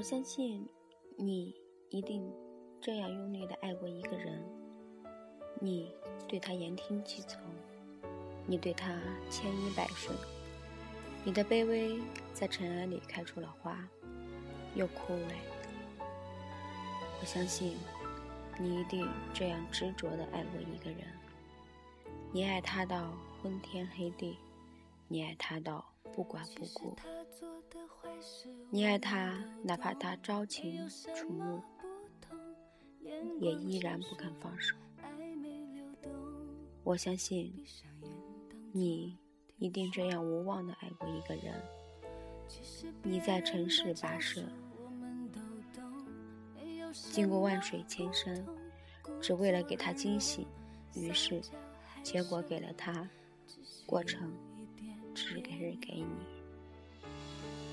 我相信你一定这样用力的爱过一个人，你对他言听计从，你对他千依百顺，你的卑微在尘埃里开出了花，又枯萎。我相信你一定这样执着的爱过一个人，你爱他到昏天黑地，你爱他到不管不顾。你爱他，哪怕他朝秦楚暮，也依然不肯放手。我相信，你一定这样无望的爱过一个人。你在尘世跋涉，经过万水千山，只为了给他惊喜，于是，结果给了他，过程只给人给你。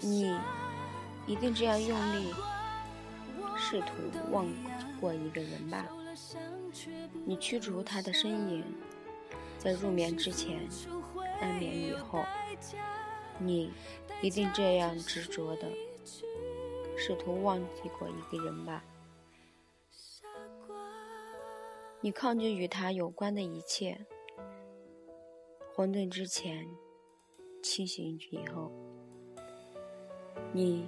你一定这样用力，试图忘过一个人吧？你驱逐他的身影，在入眠之前，安眠以后，你一定这样执着的试图忘记过一个人吧？你抗拒与他有关的一切，混沌之前，清醒以后。你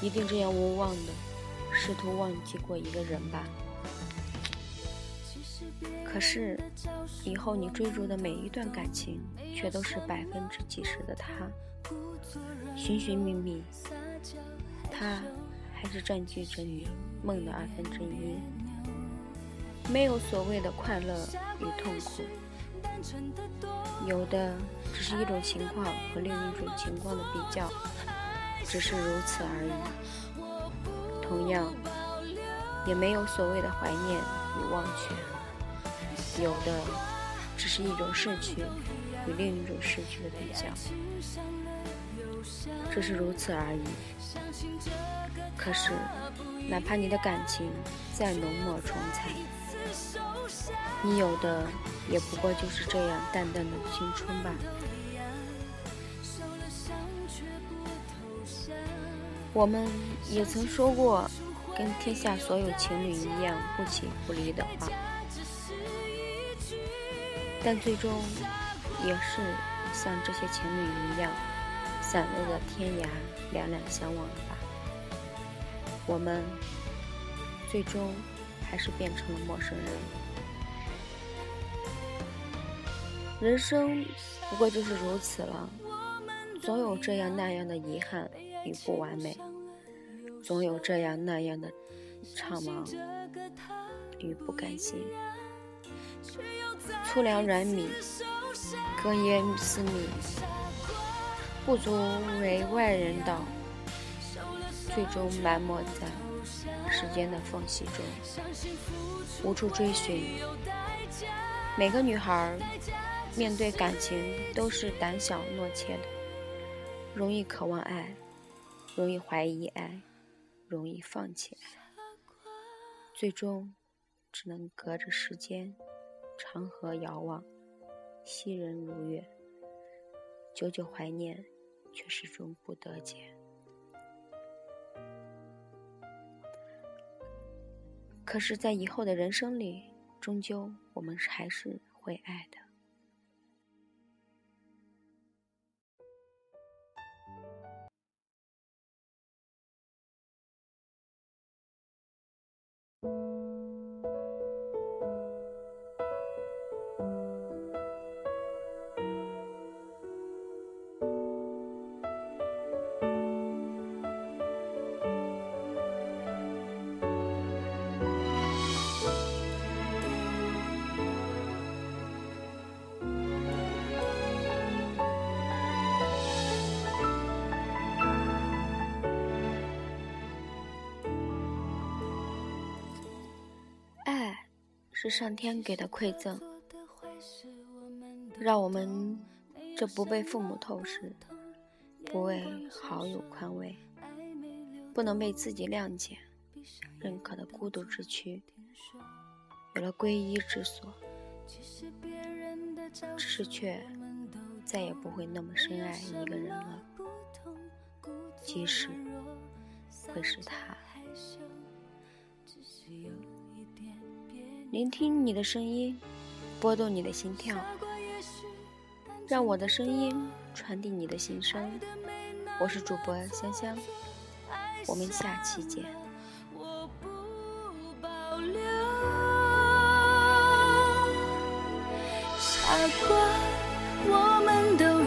一定这样无望的试图忘记过一个人吧？可是以后你追逐的每一段感情，却都是百分之几十的他，寻寻觅觅，他还是占据着你梦的二分之一。没有所谓的快乐与痛苦，有的只是一种情况和另一种情况的比较。只是如此而已。同样，也没有所谓的怀念与忘却，有的只是一种逝去与另一种逝去的比较。只是如此而已。可是，哪怕你的感情再浓墨重彩，你有的也不过就是这样淡淡的青春吧。我们也曾说过跟天下所有情侣一样不弃不离的话，但最终也是像这些情侣一样，散落在天涯，两两相望吧。我们最终还是变成了陌生人。人生不过就是如此了，总有这样那样的遗憾。与不完美，总有这样那样的怅茫与不甘心。粗粮软米，隔烟思米，不足为外人道，最终埋没在时间的缝隙中，无处追寻。每个女孩面对感情都是胆小懦怯的，容易渴望爱。容易怀疑爱，容易放弃，最终只能隔着时间，长河遥望，昔人如月，久久怀念，却始终不得见。可是，在以后的人生里，终究我们还是会爱的。是上天给的馈赠，让我们这不被父母透视、不为好友宽慰、不能被自己谅解、认可的孤独之躯，有了皈依之所。只是却再也不会那么深爱一个人了，即使会是他。聆听你的声音，拨动你的心跳，让我的声音传递你的心声。我是主播香香，我们下期见。傻瓜，我们都。